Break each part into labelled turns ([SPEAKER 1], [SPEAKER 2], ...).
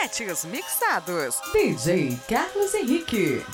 [SPEAKER 1] Sets mixados.
[SPEAKER 2] DJ Carlos Henrique.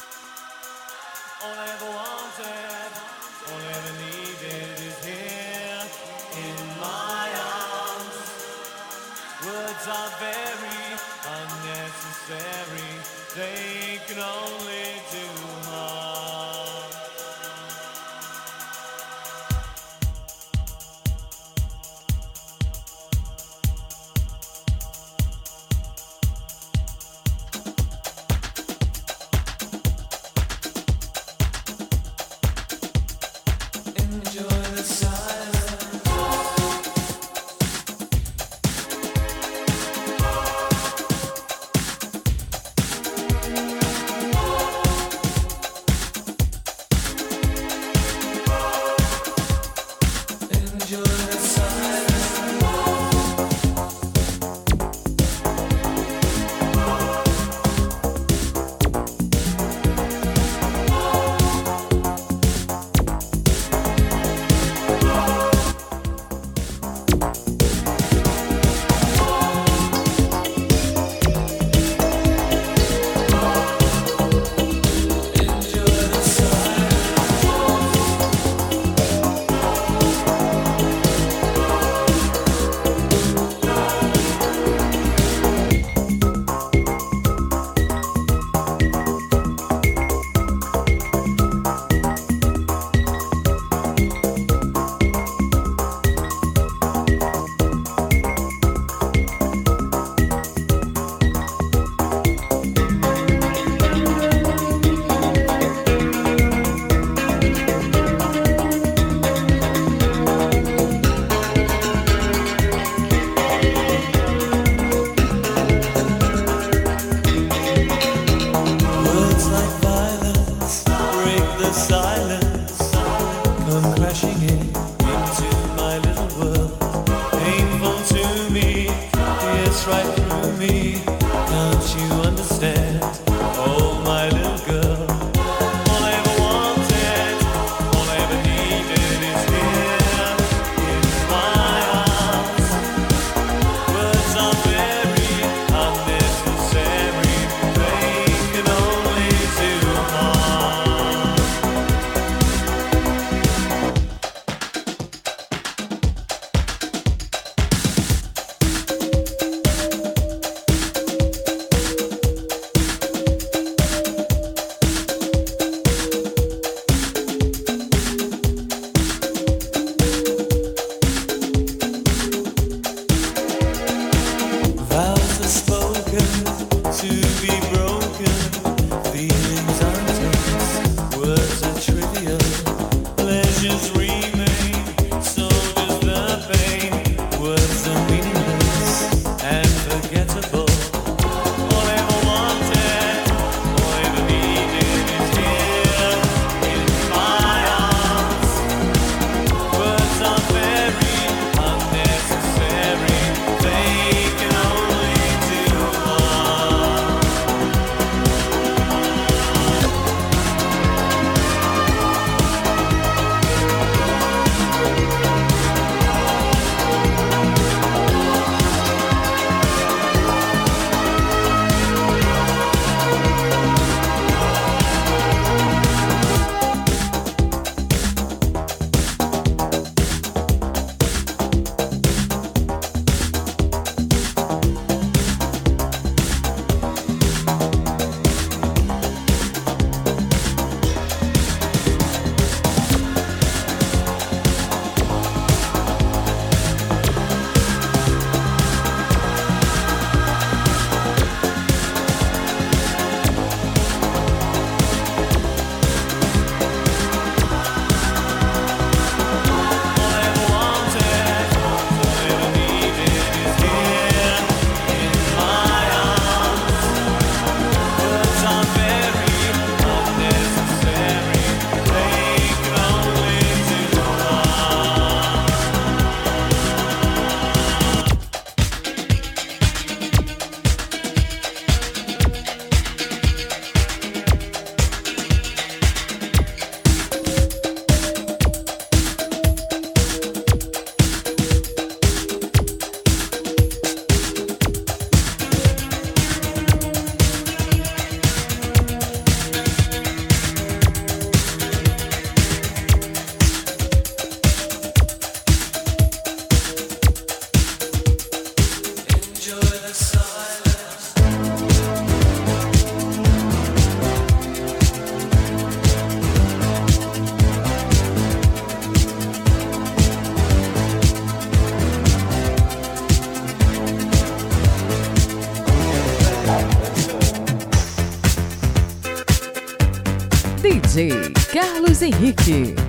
[SPEAKER 3] Luiz Henrique.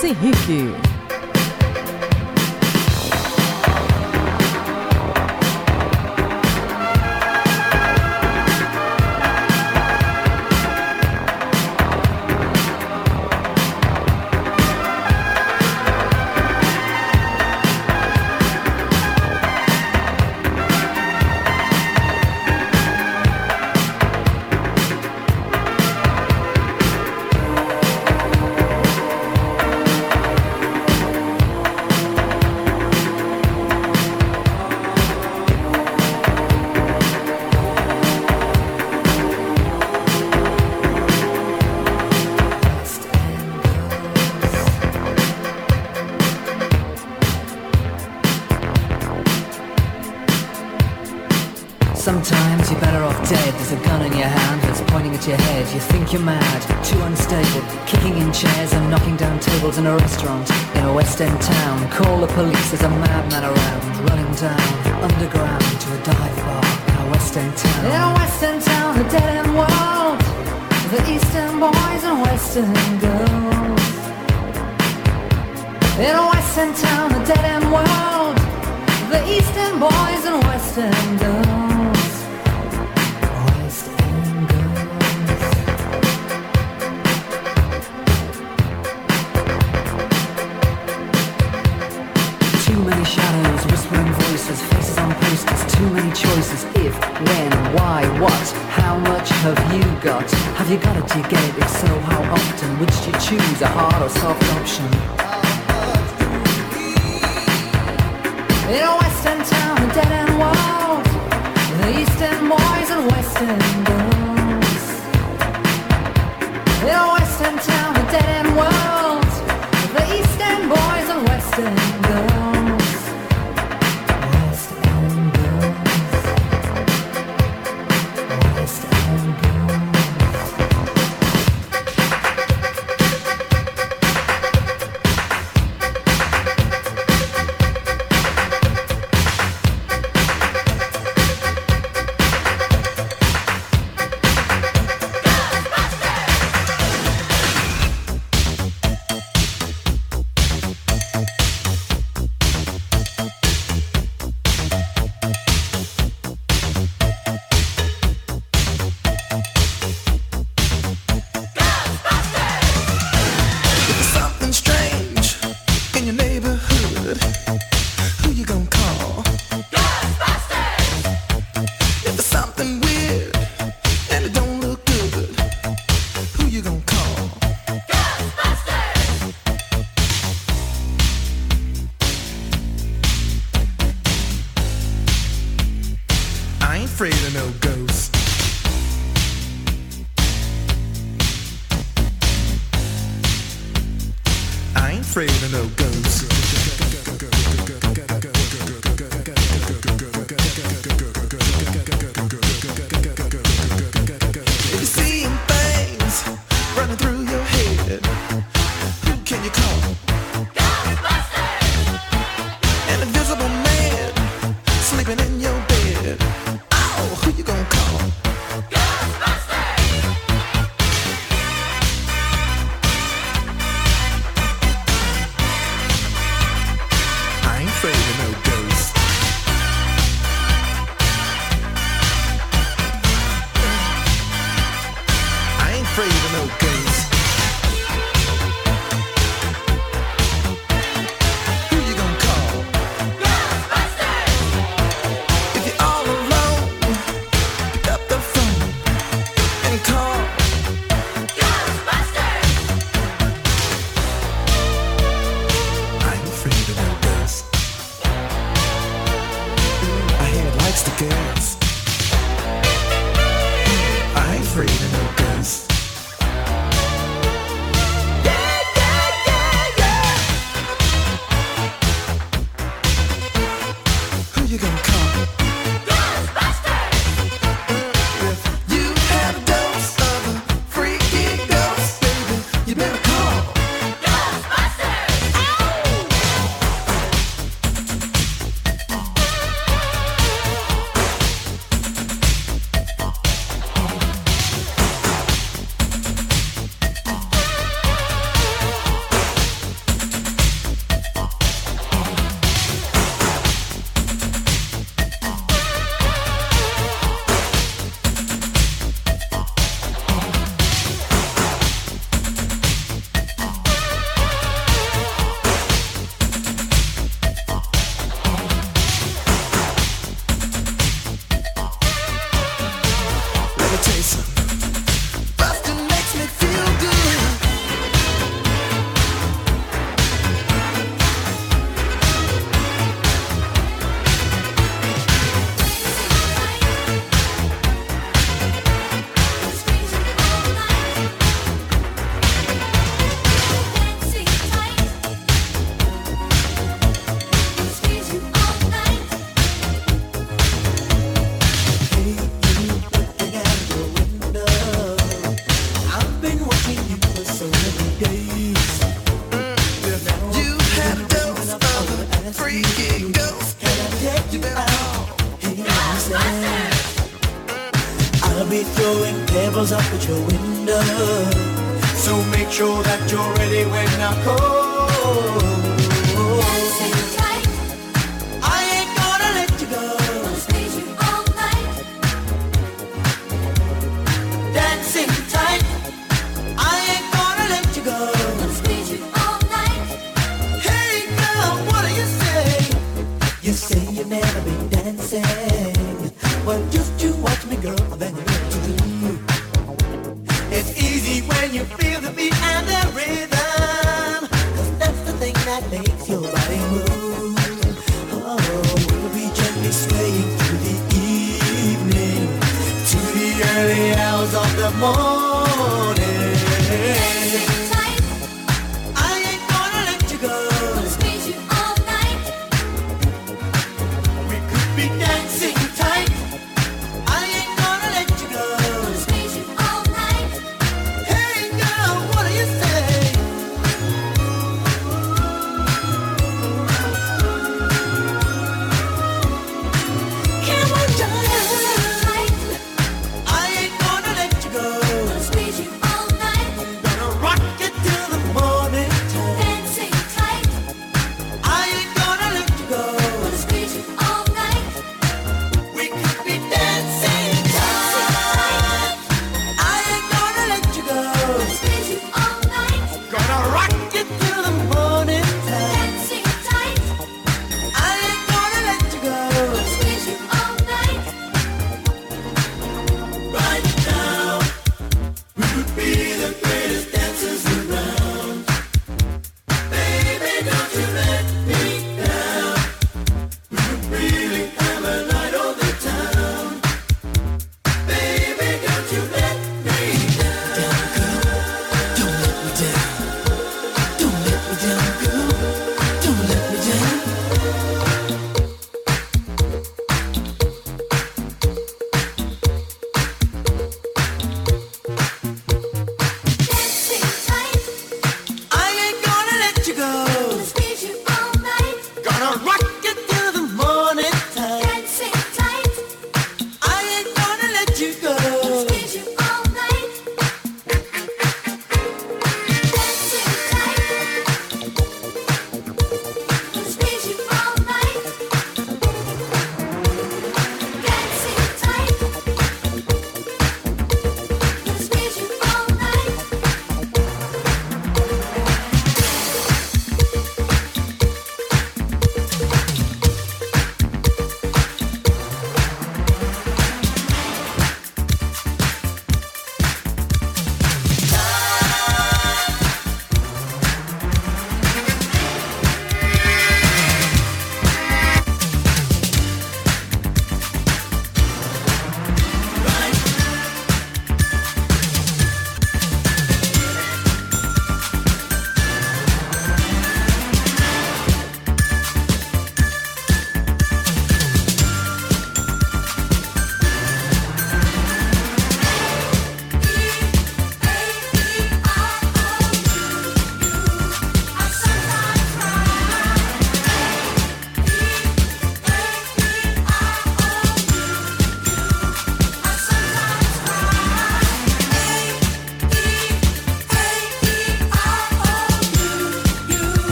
[SPEAKER 3] Luiz Henrique.
[SPEAKER 4] You
[SPEAKER 5] think you're mad, too unstable, kicking in chairs and knocking down tables in a restaurant in a West End town. Call the police, there's a madman around, running down underground to a dive bar in a West End town. In a West End town, a dead end world. The East End boys and West End girls. In a West End town, a dead end world. The East End boys and West End girls. Choices. If, when, why, what, how much have you got? Have you got it? Do you get it? If so, how often? Do you choose, a hard or soft option? In a West End town, a dead end world, the East End boys and West End girls.
[SPEAKER 4] In
[SPEAKER 6] a West
[SPEAKER 7] End
[SPEAKER 1] town, a dead end